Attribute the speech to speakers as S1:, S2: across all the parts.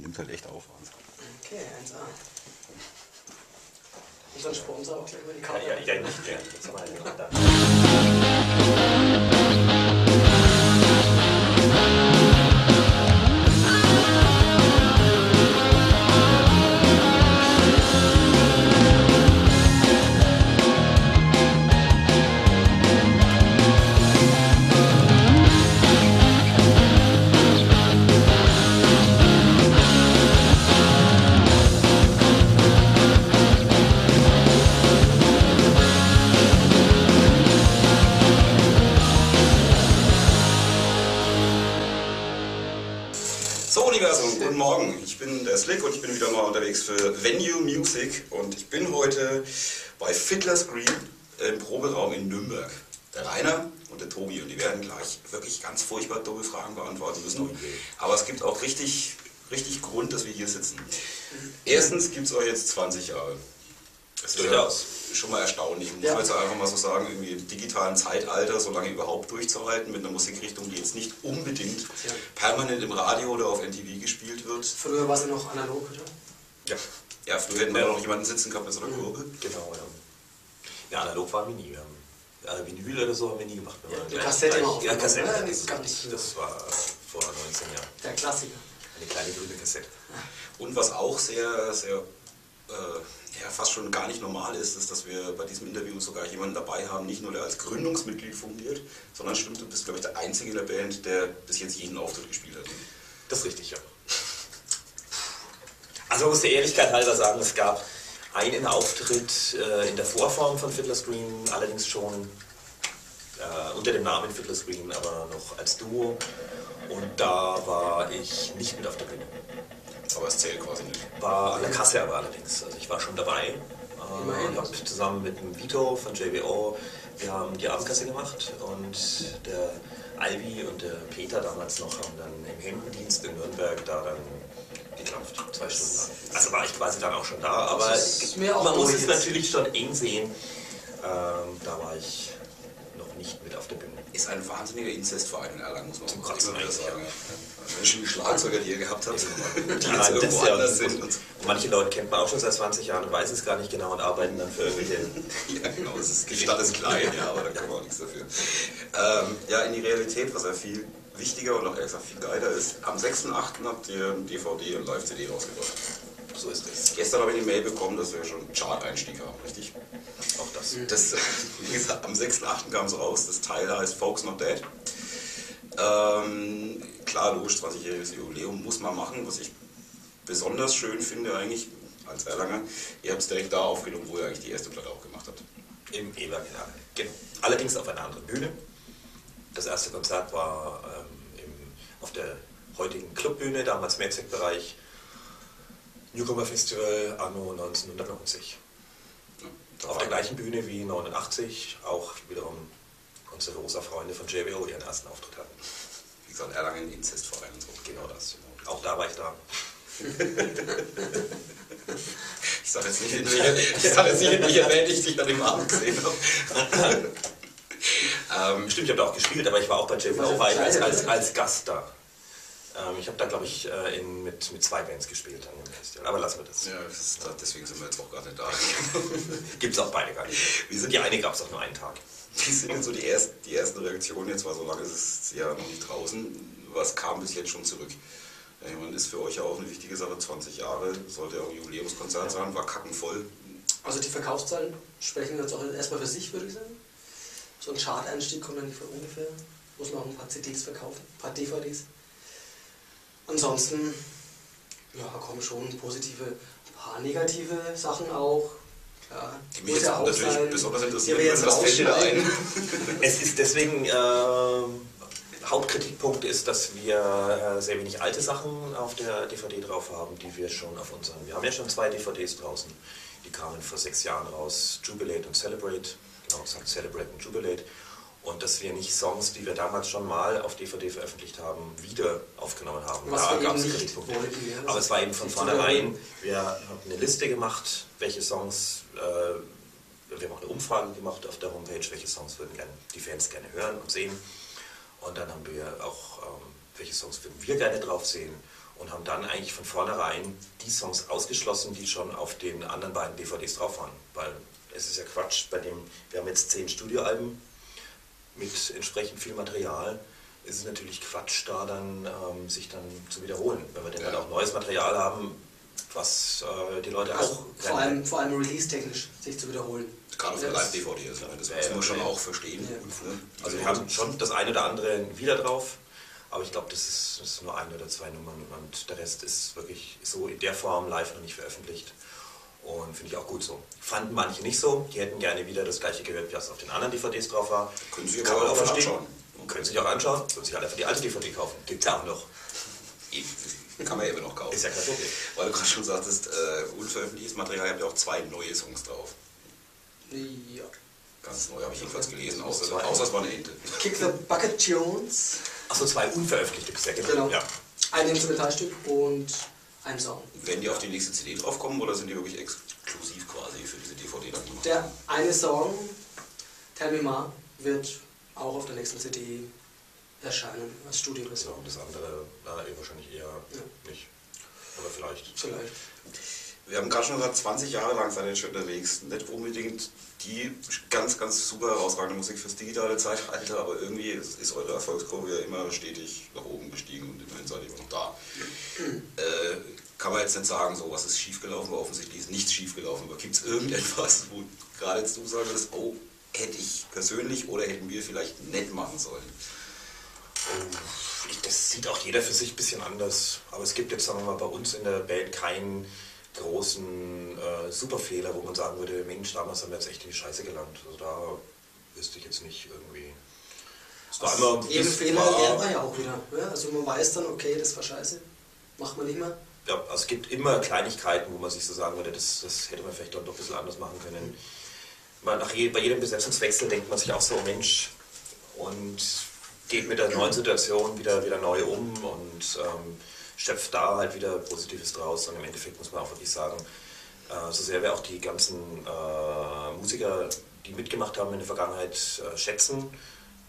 S1: nimmt halt echt auf. Also.
S2: Okay, 1A. Unser Sponsor auch gleich über die Karte.
S3: Ja, ja, ja nicht gern. Das war ja
S1: Slick und ich bin wieder mal unterwegs für Venue Music und ich bin heute bei Fiddler's Green im Proberaum in Nürnberg. Der Rainer und der Tobi und die werden gleich wirklich ganz furchtbar dumme Fragen beantworten müssen. Aber es gibt auch richtig, richtig Grund, dass wir hier sitzen. Erstens gibt es euch jetzt 20 Jahre. Das ist
S3: Durchaus.
S1: ja schon mal erstaunlich, muss
S2: Ja.
S1: man jetzt einfach mal so sagen, irgendwie im digitalen Zeitalter so lange überhaupt durchzuhalten mit einer Musikrichtung, die jetzt nicht unbedingt
S2: Ja.
S1: permanent im Radio oder auf NTV gespielt wird.
S2: Früher war sie noch analog, oder?
S3: Ja,
S1: Ja, früher hätten wir noch jemanden sitzen gehabt mit so einer Kurve.
S3: genau. Ja, ja analog waren wir nie. Wir haben, äh, Vinyl oder so haben wir nie gemacht. Wir
S2: Ja, die Kassette
S3: gleich-
S2: immer
S3: Ja. Kassette.
S2: Ja,
S3: das,
S2: das nicht.
S3: das war vor 19 Jahren.
S2: Der Klassiker.
S3: Eine kleine grüne Kassette.
S1: Und was auch sehr, sehr, äh, ja, fast schon gar nicht normal ist, ist, dass wir bei diesem Interview sogar jemanden dabei haben, nicht nur der als Gründungsmitglied fungiert, sondern stimmt, du bist, glaube ich, der Einzige in der Band, der bis jetzt jeden Auftritt gespielt hat.
S3: Das ist richtig, ja. Also muss der Ehrlichkeit halber sagen, es gab einen Auftritt äh, in der Vorform von Fiddler's Green, allerdings schon äh, unter dem Namen Fiddler's Green, aber noch als Duo. Und da war ich nicht mit auf der Bühne.
S1: Aber es zählt quasi nicht.
S3: War an der Kasse aber allerdings. Also ich war schon dabei.
S2: Immerhin.
S3: Äh, hab zusammen mit dem Vito von JBO, wir haben die Abendkasse gemacht und der Albi und der Peter damals noch haben dann im Hemdendienst in Nürnberg da dann geklopft, zwei Stunden lang. Also war ich quasi dann auch schon da, aber man muss es natürlich schon eng sehen. Ähm, da war ich nicht mit auf der Bühne.
S1: Ist ein wahnsinniger Inzestverein in Erlangen, muss man auch wieder
S3: eigentlich,
S1: sagen. Wenn schon die Schlagzeuger, die ihr gehabt habt, die
S3: Ja,
S1: jetzt
S3: das
S1: irgendwo anders sind. Und
S3: Und manche Leute kennt man auch schon seit 20 Jahren und weiß es gar nicht genau und arbeiten dann für irgendwelche
S1: Ja, genau, es ist, die Stadt ist klein, ja, aber da kann man auch nichts dafür. Ähm, ja, in die Realität, was ja viel wichtiger und auch ehrlich gesagt viel geiler ist, am 6.8. habt ihr ein DVD und Live-CD rausgebracht.
S3: So ist es.
S1: Gestern habe ich die Mail bekommen, dass wir schon Chart-Einstieg haben, richtig?
S3: Auch das.
S1: Das, wie gesagt, am 6.8. kam es raus, das Teil heißt Folks Not Dead. Ähm, klar, logisch, 20-jähriges Jubiläum muss man machen, was ich besonders schön finde eigentlich als Erlanger. Ihr habt es direkt da aufgenommen, wo ihr eigentlich die erste Platte auch gemacht habt.
S3: Im Eberg in Erlangen. Genau. Allerdings auf einer anderen Bühne. Das erste Konzert war ähm, im, auf der heutigen Clubbühne, damals Mehrzweckbereich, Newcomer Festival anno 1990. Auf der gleichen Bühne wie 89 auch wiederum unsere rosa Freunde von JBO ihren ersten Auftritt hatten.
S1: Wie gesagt, Erlangen Inzestverein und so.
S3: Genau das. Auch da war ich da.
S1: Ich sage jetzt nicht, in welcher, Band ich dich an dem Abend gesehen habe. ähm,
S3: Stimmt, ich habe da auch gespielt, aber ich war auch bei JBO als, als, als Gast da. Ähm, ich habe da, glaube ich, äh, in, mit, mit zwei Bands gespielt an dem Festival. Aber lassen wir das.
S1: ja, das ist, deswegen sind wir jetzt auch gerade nicht da.
S3: Gibt es auch beide gar nicht.
S1: Wie sind
S3: Die eine gab es auch nur einen Tag.
S1: Wie sind denn so die, erst, die ersten Reaktionen? Jetzt war so lange ist es ja noch nicht draußen. Was kam bis jetzt schon zurück? Ja, ich meine, ist für euch ja auch eine wichtige Sache. 20 Jahre sollte ja auch ein Jubiläumskonzert sein, war kackenvoll.
S2: Also die Verkaufszahlen sprechen jetzt auch erstmal für sich, würde ich sagen. So ein Chart-Einstieg kommt dann nicht von ungefähr. Muss man auch ein paar CDs verkaufen, ein paar DVDs. Ansonsten, ja, kommen schon positive, ein paar negative Sachen auch. Ja,
S1: Die mich jetzt
S2: ja auch
S1: natürlich
S2: sein.
S1: besonders
S2: Die
S1: interessieren. Was fällt dir da ein?
S3: Es ist deswegen, ähm, Hauptkritikpunkt ist, dass wir äh, sehr wenig alte Sachen auf der DVD drauf haben, die wir schon auf unseren, wir haben ja schon zwei DVDs draußen, die kamen vor sechs Jahren raus, Jubilate und Celebrate, genau gesagt Celebrate und Jubilate. Und dass wir nicht Songs, die wir damals schon mal auf DVD veröffentlicht haben, wieder aufgenommen haben.
S2: Was
S3: da gab's
S2: nicht
S3: Kritikpunkte. Aber es war eben von vornherein, wir haben eine Liste gemacht, welche Songs, äh, wir haben auch eine Umfrage gemacht auf der Homepage, welche Songs würden gerne, die Fans gerne hören und sehen. Und dann haben wir auch, ähm, welche Songs würden wir gerne drauf sehen. und haben dann eigentlich von vornherein die Songs ausgeschlossen, die schon auf den anderen beiden DVDs drauf waren. Weil es ist ja Quatsch, bei dem, wir haben jetzt zehn Studioalben mit entsprechend viel Material. Es ist natürlich Quatsch, da dann ähm, sich dann zu wiederholen. Wenn wir dann halt auch neues Material haben, was äh, die Leute
S2: Also
S3: auch
S2: vor allem, vor allem release-technisch sich zu wiederholen.
S1: Gerade für
S2: Ja,
S1: Live-DVD, das, das
S3: Ja,
S1: muss
S3: ja,
S1: man schon
S3: ja.
S1: auch verstehen.
S2: Ja.
S1: Ne?
S3: Also wir haben schon das eine oder andere wieder drauf, aber ich glaube, das ist, das ist nur ein oder zwei Nummern und der Rest ist wirklich so in der Form live noch nicht veröffentlicht. Und finde ich auch gut so. Fanden manche nicht so, die hätten gerne wieder das gleiche gehört, was auf den anderen DVDs drauf war.
S1: Können Sie aber
S3: man
S1: auch
S3: auch verstehen.
S1: anschauen.
S3: Können sich auch anschauen, können sich halt einfach die alte DVD kaufen. Gibt es ja auch noch.
S1: Kann man ja immer noch kaufen.
S3: Ist ja kein Problem.
S1: Weil du gerade schon sagtest, äh, unveröffentlichtes Material, ihr habt ja auch zwei neue Songs drauf.
S2: Ja.
S1: Ganz neu habe ich jedenfalls gelesen, außer, außer es war eine Ente.
S2: Kick the Bucket Jones.
S3: Achso, zwei unveröffentlichte bisher, genau.
S2: Genau.
S3: Ja.
S2: Ein Instrumentalstück und ein Song.
S1: Werden die auf die nächste CD draufkommen oder sind die wirklich exklusiv quasi für diese DVD dann gemacht?
S2: Der eine Song, Tell Me Ma, wird auch auf der nächsten CD erscheinen als Studioversion.
S3: und das andere äh, wahrscheinlich eher nicht. Oder vielleicht.
S2: Vielleicht.
S1: Wir haben gerade schon gesagt, 20 Jahre lang seid ihr schon unterwegs. Nicht unbedingt die ganz, ganz super herausragende Musik fürs digitale Zeitalter, aber irgendwie ist, ist eure Erfolgskurve ja immer stetig nach oben gestiegen und immerhin seid ihr immer noch da. Kann man jetzt nicht sagen, so was ist schiefgelaufen, offensichtlich ist nichts schiefgelaufen. Aber gibt es irgendetwas, wo gerade jetzt du sagen würdest, oh, hätte ich persönlich oder hätten wir vielleicht nicht machen sollen?
S3: Oh, Das sieht auch jeder für sich ein bisschen anders. Aber es gibt jetzt, sagen wir mal, bei uns in der Band keinen großen äh, Superfehler, wo man sagen würde, Mensch, damals haben wir jetzt echt in die Scheiße gelangt. Also da wüsste ich jetzt nicht irgendwie. War immer,
S2: Jeden
S3: das
S2: Fehler
S3: war-
S2: lernt man ja auch wieder. Ja? Also man weiß dann, okay, das war scheiße. Macht man nicht mehr.
S3: Ja, also es gibt immer Kleinigkeiten, wo man sich so sagen würde, das, das hätte man vielleicht doch ein bisschen anders machen können. Man, nach je, bei jedem Besetzungswechsel denkt man sich auch so, Mensch, und geht mit der neuen Situation wieder, wieder neu um und ähm, schöpft da halt wieder Positives draus. Und im Endeffekt muss man auch wirklich sagen, äh, so sehr wir auch die ganzen äh, Musiker, die mitgemacht haben in der Vergangenheit, äh, schätzen,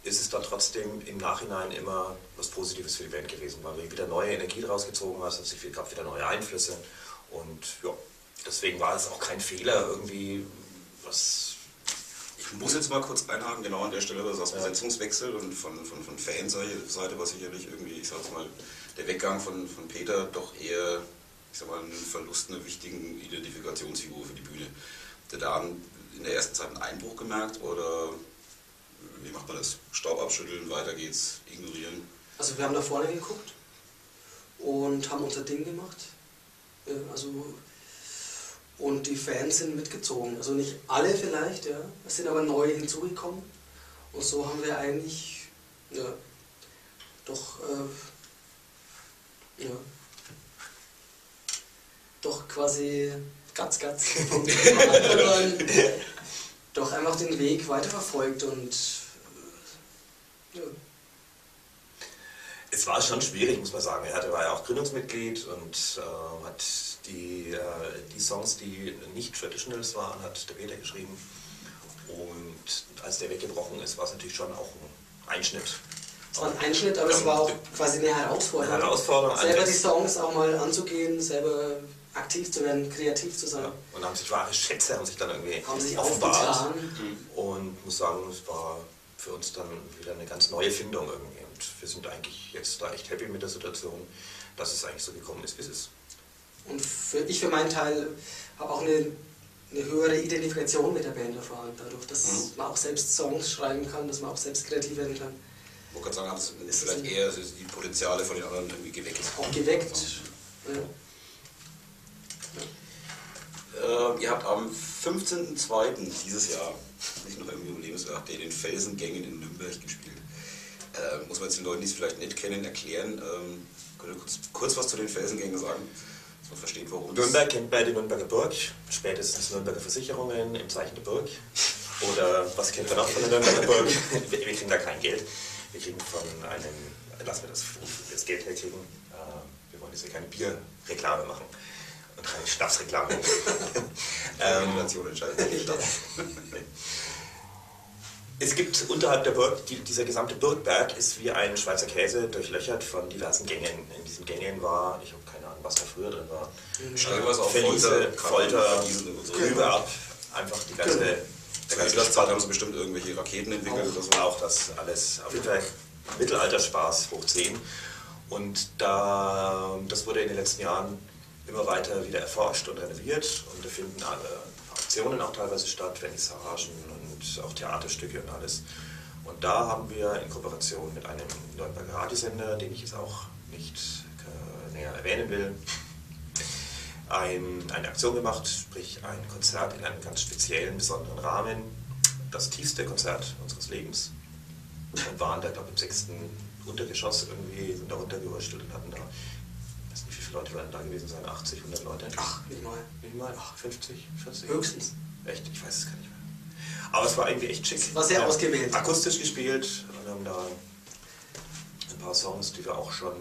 S3: ist es dann trotzdem im Nachhinein immer was Positives für die Band gewesen, weil wir wieder neue Energie draus gezogen haben, es gab wieder neue Einflüsse und ja, deswegen war es auch kein Fehler irgendwie, was
S1: Ich muss jetzt mal kurz einhaken, genau an der Stelle, was aus. Besetzungswechsel und von, von, von Fanseite war sicherlich irgendwie, ich sag's mal, der Weggang von, von Peter doch eher, ich sag mal, ein Verlust einer wichtigen Identifikationsfigur für die Bühne. Habt ihr da in der ersten Zeit einen Einbruch gemerkt oder wie macht man das? Staub abschütteln, weiter geht's, ignorieren?
S2: Also wir haben da vorne geguckt und haben unser Ding gemacht. Ja, also und die Fans sind mitgezogen. Also nicht alle vielleicht, ja. Es sind aber neue hinzugekommen. Und so haben wir eigentlich ja, doch äh, ja, doch quasi ganz, ganz doch einfach den Weg weiterverfolgt und äh, ja.
S3: Es war schon schwierig, muss man sagen. Er hatte- war ja auch Gründungsmitglied und äh, hat die, äh, die Songs, die nicht Traditionals waren, hat der Peter geschrieben. Und als der weggebrochen ist, war es natürlich schon auch ein Einschnitt.
S2: Es war ein Einschnitt, aber es war auch quasi eine Herausforderung.
S3: Eine Herausforderung,
S2: Selber die Songs auch mal anzugehen, selber aktiv zu werden, kreativ zu sein.
S3: Ja, und haben sich wahre Schätze haben sich dann irgendwie
S2: Haben sich
S3: offenbart.
S2: aufgetan.
S3: Und muss sagen, es war für uns dann wieder eine ganz neue Findung irgendwie. Und wir sind eigentlich jetzt da echt happy mit der Situation, dass es eigentlich so gekommen ist, wie es ist.
S2: Und für, ich für meinen Teil habe auch eine, eine höhere Identifikation mit der Band erfahren, dadurch, dass
S1: Mhm.
S2: man auch selbst Songs schreiben kann, dass man auch selbst kreativ werden kann.
S1: Ich wollte gerade sagen, hat es vielleicht eher die Potenziale von den anderen irgendwie geweckt.
S2: Auch geweckt. Ja.
S1: Äh, ihr habt am 15.02. dieses Jahr, nicht noch im Jubiläumsjahr, habt ihr den Felsengängen in Nürnberg gespielt. Äh, muss man jetzt den Leuten, die es vielleicht nicht kennen, erklären. Ähm, könnt ihr kurz, kurz was zu den Felsengängen sagen, dass man versteht, warum
S3: Nürnberg kennt bei die Nürnberger Burg, spätestens Nürnberger Versicherungen im Zeichen der Burg. Oder was kennt man noch von der Nürnberger Burg? Wir, wir kriegen da kein Geld. Wir kriegen von einem, lassen wir das, das Geld herkriegen. Äh, Wir wollen jetzt hier keine Bierreklame machen keine Schnapsreklame.
S1: Die
S3: ähm,
S1: entscheidet.
S3: Es gibt unterhalb der Burg, die, dieser gesamte Burgberg ist wie ein Schweizer Käse durchlöchert von diversen Gängen. In diesen Gängen war, ich habe keine Ahnung, was da früher drin war.
S1: Stellenweise auch
S3: Verliese,
S1: Folter,
S3: Folter,
S1: so.
S3: Rübe ab, einfach die ganze,
S2: Genau.
S3: der ganze
S1: Zeit haben sie bestimmt irgendwelche Raketen entwickelt oder so.
S3: auch das alles auf jeden Fall Mittelalterspaß hoch 10. Und da, das wurde in den letzten Jahren immer weiter wieder erforscht und renoviert und da finden alle Aktionen auch teilweise statt, Vernissagen und auch Theaterstücke und alles. Und da haben wir in Kooperation mit einem Nürnberger Radiosender, den ich jetzt auch nicht äh, näher erwähnen will, ein, eine Aktion gemacht, sprich ein Konzert in einem ganz speziellen, besonderen Rahmen. Das tiefste Konzert unseres Lebens. Und waren da, glaube ich, im sechsten Untergeschoss irgendwie, sind da runtergewurschtelt und hatten da, ich weiß nicht, wie viele Leute werden da gewesen sein, 80, 100 Leute?
S2: Ach, nicht mal.
S3: Nicht mal, ach, 50, 40?
S2: Höchstens.
S3: Echt? Ich weiß es gar nicht mehr. Aber es war irgendwie echt schick.
S2: Es war sehr ausgewählt.
S3: Akustisch gespielt und haben da ein paar Songs, die wir auch schon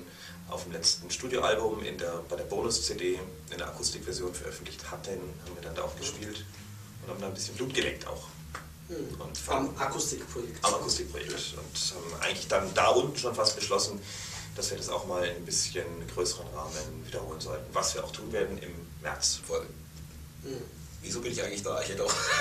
S3: auf dem letzten Studioalbum in der, bei der Bonus-CD in der Akustikversion veröffentlicht hatten, haben wir dann da auch gespielt und haben da ein bisschen Blut geleckt auch.
S2: Hm.
S3: Und
S2: Am Akustikprojekt.
S3: am Akustikprojekt und haben eigentlich dann da unten schon fast beschlossen, dass wir das auch mal in ein bisschen größeren Rahmen wiederholen sollten, was wir auch tun werden im März.
S1: Voll.
S2: Hm.
S1: Wieso bin ich eigentlich da? Ich hätte auch.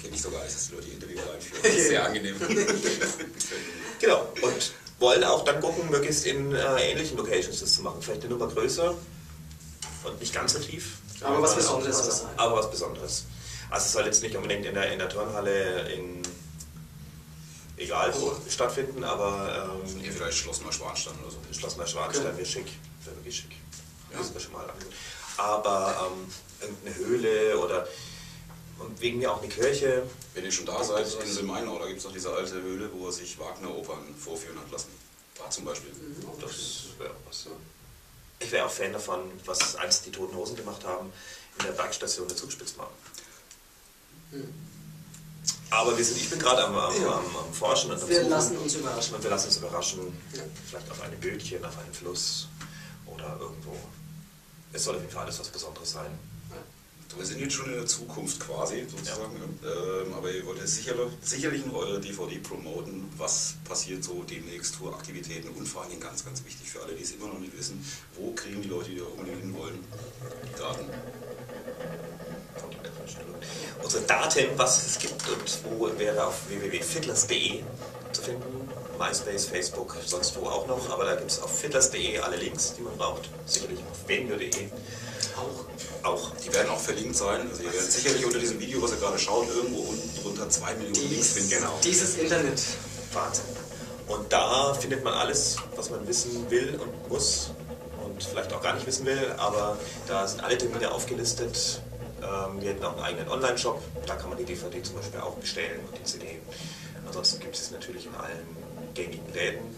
S1: Kenne ich sogar nicht, dass die Leute die Interview einführen. Das ist sehr angenehm.
S3: Genau, und wollen auch dann gucken, möglichst in äh, ähnlichen Locations das zu machen. Vielleicht eine Nummer größer und nicht ganz so tief.
S2: Aber was Besonderes sein.
S3: Aber was Besonderes. Also es soll jetzt nicht unbedingt in der, in der Turnhalle in egal wo stattfinden, aber ähm,
S1: Ja, vielleicht Schloss Neuschwanstein oder so.
S3: Schloss Neuschwanstein
S2: Okay.
S3: wäre schick. Wäre wirklich schick.
S1: Ja.
S3: Das ist mir schon mal angeguckt. Aber ähm, irgendeine Höhle oder und wegen mir auch eine Kirche.
S1: Wenn ihr schon da seid, in dem Mainau, da gibt es noch diese alte Höhle, wo er sich Wagner-Opern vorführen hat lassen. Da zum Beispiel.
S3: Das wäre auch was. Ich wäre auch Fan davon, was einst die Toten Hosen gemacht haben, in der Bergstation der Zugspitzbahn.
S2: Hm.
S3: Aber wir sind, ich bin gerade am, am,
S2: Ja.
S3: am, am Forschen und am
S2: Wir
S3: Suchen.
S2: lassen uns überraschen.
S3: Und wir lassen uns überraschen,
S2: Ja.
S3: vielleicht auf einem Bötchen, auf einem Fluss oder irgendwo. Es soll auf jeden Fall alles was Besonderes sein.
S1: Wir sind jetzt schon in der Zukunft quasi, sozusagen. Ähm, aber ihr wollt jetzt sicherlich, sicherlich noch eure DVD promoten. Was passiert so demnächst, Touraktivitäten und vor allem ganz, ganz wichtig für alle, die es immer noch nicht wissen, wo kriegen die Leute, die da unbedingt hin wollen, die Daten?
S3: Kommt in der Vorstellung. Unsere Daten, was es gibt und wo wäre auf www.fiddlers.de zu finden. MySpace, Facebook, sonst wo auch noch. Aber da gibt es auf fiddlers.de alle Links, die man braucht. Sicherlich auf venio.de
S2: Auch.
S3: auch.
S1: Die werden auch verlinkt sein. Also ihr werdet sicherlich unter diesem Video, was ihr gerade schaut, irgendwo unten drunter zwei Millionen Links finden.
S3: Genau.
S2: Dieses Internet.
S3: Wahnsinn. Und da findet man alles, was man wissen will und muss und vielleicht auch gar nicht wissen will, aber da sind alle Termine aufgelistet. Ähm, wir hätten auch einen eigenen Online-Shop, da kann man die DVD zum Beispiel auch bestellen und die CD. Ansonsten gibt es es natürlich in allen gängigen Läden.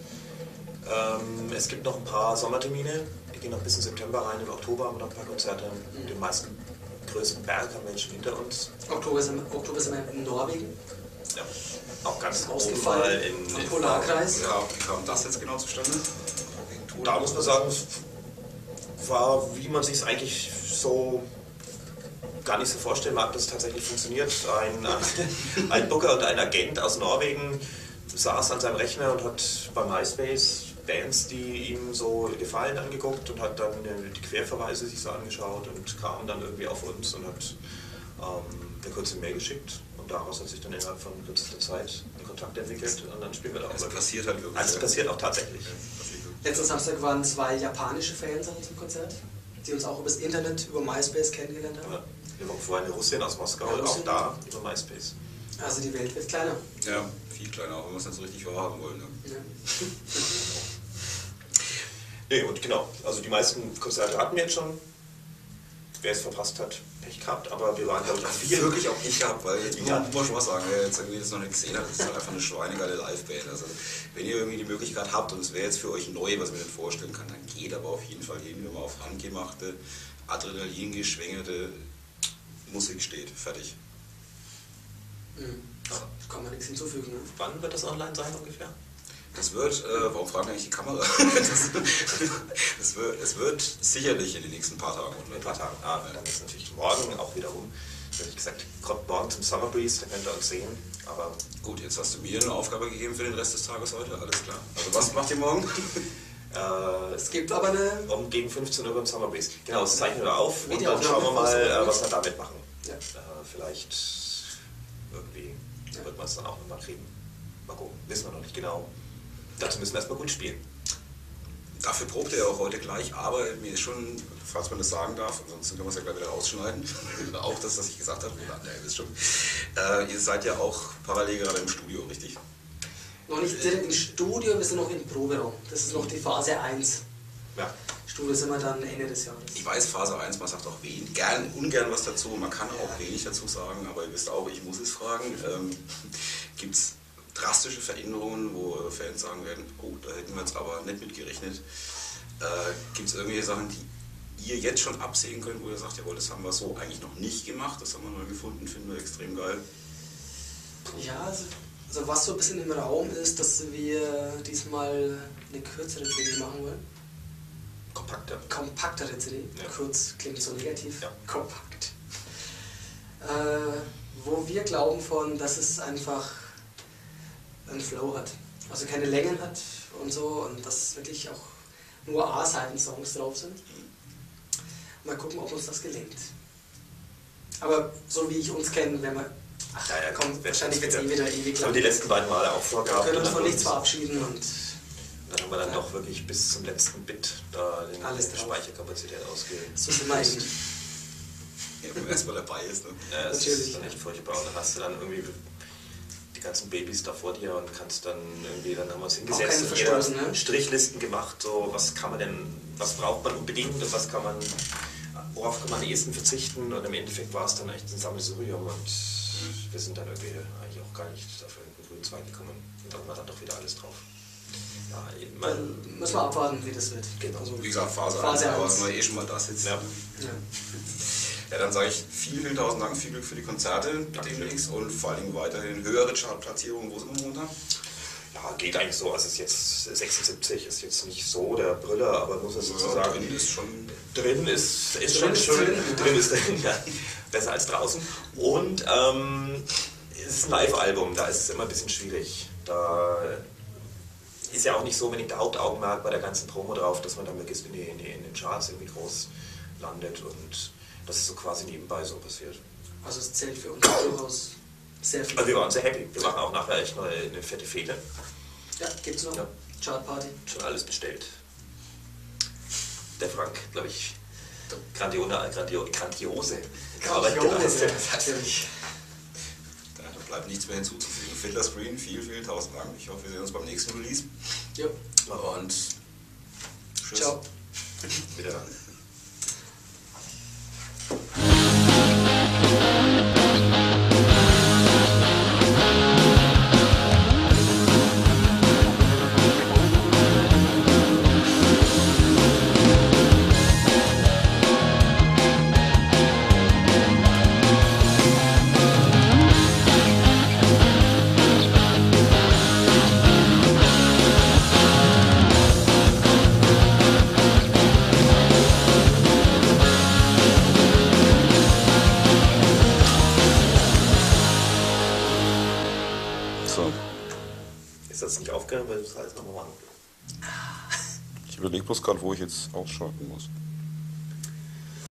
S3: Ähm, es gibt noch ein paar Sommertermine, die gehen noch bis in September rein. Im Oktober haben wir noch ein paar Konzerte. Den meisten größten Berg haben schon hinter uns.
S2: Oktober sind, Oktober sind wir in Norwegen.
S3: Ja. Auch ganz
S2: Ausgefallen.
S3: in, in
S2: Polarkreis.
S1: Ja, wie kam das jetzt genau zustande?
S3: Da muss man sagen, es war, wie man sich es eigentlich so gar nicht so vorstellen mag, dass es tatsächlich funktioniert. Ein, ein Booker und ein Agent aus Norwegen saß an seinem Rechner und hat bei MySpace Bands, die ihm so gefallen, angeguckt und hat dann äh, die Querverweise sich so angeschaut und kam dann irgendwie auf uns und hat ähm, eine kurze Mail geschickt und daraus hat sich dann innerhalb von kürzester Zeit ein Kontakt entwickelt und dann spielen wir da auch.
S1: Also passiert halt wirklich.
S3: Also es passiert auch tatsächlich.
S2: Letzten Samstag waren zwei japanische Fans an unserem Konzert, die uns auch übers Internet, über MySpace kennengelernt haben.
S3: Ja. Wir waren vorher eine Russin aus Moskau,
S2: Ja,
S3: auch da über MySpace.
S2: Also die Welt wird kleiner.
S1: Ja, viel kleiner, wenn wir es nicht so richtig wahrhaben wollen. Ne?
S2: Ja.
S3: Nee, und genau, also die meisten Konzerte hatten wir jetzt schon. Wer es verpasst hat, Pech gehabt, aber wir waren, glaube ich, auch viel.
S1: wirklich auch nicht gehabt, weil jetzt
S3: Ja.
S1: muss man schon was sagen, wer jetzt irgendwie das noch nicht gesehen hat, das ist halt einfach eine schweinegeile Liveband. Also wenn ihr irgendwie die Möglichkeit habt und es wäre jetzt für euch neu, was mir nicht vorstellen kann, dann geht aber auf jeden Fall hin, wenn man auf handgemachte, adrenalingeschwängerte Musik steht. Fertig.
S2: Mhm. Kann man nichts hinzufügen. Ne?
S3: Wann wird das online sein ungefähr?
S1: Das wird, äh, warum fragen eigentlich die Kamera? das, das wird, es wird sicherlich in den nächsten paar Tagen
S3: In ein paar Tagen. Ah, dann ist natürlich morgen auch wiederum Wie gesagt, kommt morgen zum Summer Breeze, da könnt ihr uns sehen. Aber
S1: Gut, jetzt hast du mir eine Aufgabe gegeben für den Rest des Tages heute, alles klar. Also was macht ihr morgen?
S3: äh,
S2: Es gibt aber eine.
S3: um gegen 15 Uhr beim Summer Breeze. Genau, das zeichnen wir auf und dann schauen wir mal, äh, was wir damit machen.
S2: Ja.
S3: Äh, vielleicht irgendwie
S2: Ja.
S3: wird man es dann auch nochmal kriegen. Mal gucken, wissen wir noch nicht genau. Dazu müssen wir erstmal gut spielen.
S1: Dafür probt ihr ja auch heute gleich, aber mir ist schon, falls man das sagen darf, ansonsten können wir es ja gleich wieder rausschneiden. auch das, was ich gesagt habe. Ja, ne, ihr wisst schon. Äh, ihr seid ja auch parallel gerade im Studio, richtig?
S2: Noch nicht direkt im Studio, wir sind noch im Proberaum. Das ist noch die Phase 1.
S3: Ja,
S2: Studio sind wir dann Ende des Jahres.
S1: Ich weiß, Phase 1, man sagt auch wen, gern, ungern was dazu, man kann auch wenig dazu sagen, aber ihr wisst auch, ich muss es fragen. Ähm, Gibt es drastische Veränderungen, wo Fans sagen werden, oh, da hätten wir jetzt aber nicht mit gerechnet? Äh, Gibt es irgendwelche Sachen, die ihr jetzt schon absehen könnt, wo ihr sagt, jawohl, das haben wir so eigentlich noch nicht gemacht, das haben wir neu gefunden, finden wir extrem geil.
S2: Ja, also, also was so ein bisschen im Raum ist, dass wir diesmal eine kürzere CD machen wollen.
S3: kompakter.
S2: Kompaktere CD.
S3: Ja.
S2: Kurz klingt so negativ.
S3: Ja.
S2: Kompakt. Äh, wo wir glauben von, dass es einfach einen Flow hat. Also keine Längen hat und so und dass wirklich auch nur A-Seiten-Songs drauf sind. Mal gucken, ob uns das gelingt. Aber so wie ich uns kenne, wenn wir. Ach,
S3: Ja, ja,
S2: komm, wahrscheinlich wird es eh wieder ewig lang.
S3: haben wir die letzten beiden Male auch
S2: wir
S3: vorgehabt.
S2: können uns von nichts verabschieden und
S3: Dann haben wir dann doch wirklich bis zum letzten Bit da den
S2: Alles
S3: die
S2: drauf.
S3: Speicherkapazität ausgewählt.
S2: so sind wir eben.
S1: Ja, wenn man erstmal dabei ist. Ne?
S3: Ja, das
S2: Natürlich,
S3: ist dann
S2: ja.
S3: echt furchtbar. Und dann hast du dann irgendwie ganzen Babys da vor dir und kannst dann irgendwie, dann haben wir uns hingesetzt und jeder
S2: ne?
S3: Strichlisten gemacht, so was kann man denn, was braucht man unbedingt und was kann man, worauf kann man am ehesten verzichten und im Endeffekt war es dann echt ein Sammelsurium und wir sind dann irgendwie eigentlich auch gar nicht dafür in den grünen Zweig gekommen und dann war dann doch wieder alles drauf. Ja, man,
S2: müssen wir abwarten, wie das wird.
S3: Genau.
S2: Also,
S1: Wie gesagt, Phase,
S2: Phase
S1: 1, aber
S2: 1.
S1: wenn wir eh schon mal da sitzen.
S3: Ja.
S2: ja.
S1: Ja, dann sage ich vielen, vielen tausend Dank, viel Glück für die Konzerte demnächst und vor allem weiterhin höhere Chartplatzierungen. Wo sind wir momentan?
S3: Ja, geht eigentlich so. Also es ist jetzt 76, ist jetzt nicht so der Brüller, aber muss es sozusagen.
S1: drin ist schon.
S3: Drin ist, ist
S2: Drin
S3: schon
S2: ist
S3: schön.
S2: drin.
S3: Drin ist drin, ja. Besser als draußen. Und ähm, es ist ein Live-Album, da ist es immer ein bisschen schwierig. Da ist ja auch nicht so unbedingt der Hauptaugenmerk bei der ganzen Promo drauf, dass man dann in, die, in, die, in den Charts irgendwie groß landet und das ist so quasi nebenbei so passiert.
S2: Also es zählt für uns durchaus sehr viel.
S3: Also wir waren sehr happy. Wir machen auch nachher echt mal eine fette Fete.
S2: ja, gibt's noch?
S3: Ja.
S2: Chartparty.
S3: Schon alles bestellt. Der Frank, glaube ich, grandiose, grandio, grandiose hat.
S2: natürlich.
S1: Da bleibt nichts mehr hinzuzufügen. Fiddler Screen, vielen, vielen tausend Dank. Ich hoffe, wir sehen uns beim nächsten Release.
S2: Jo.
S1: Und tschüss.
S2: Ciao.
S3: Wieder.
S1: Gerade, wo ich jetzt ausschalten muss.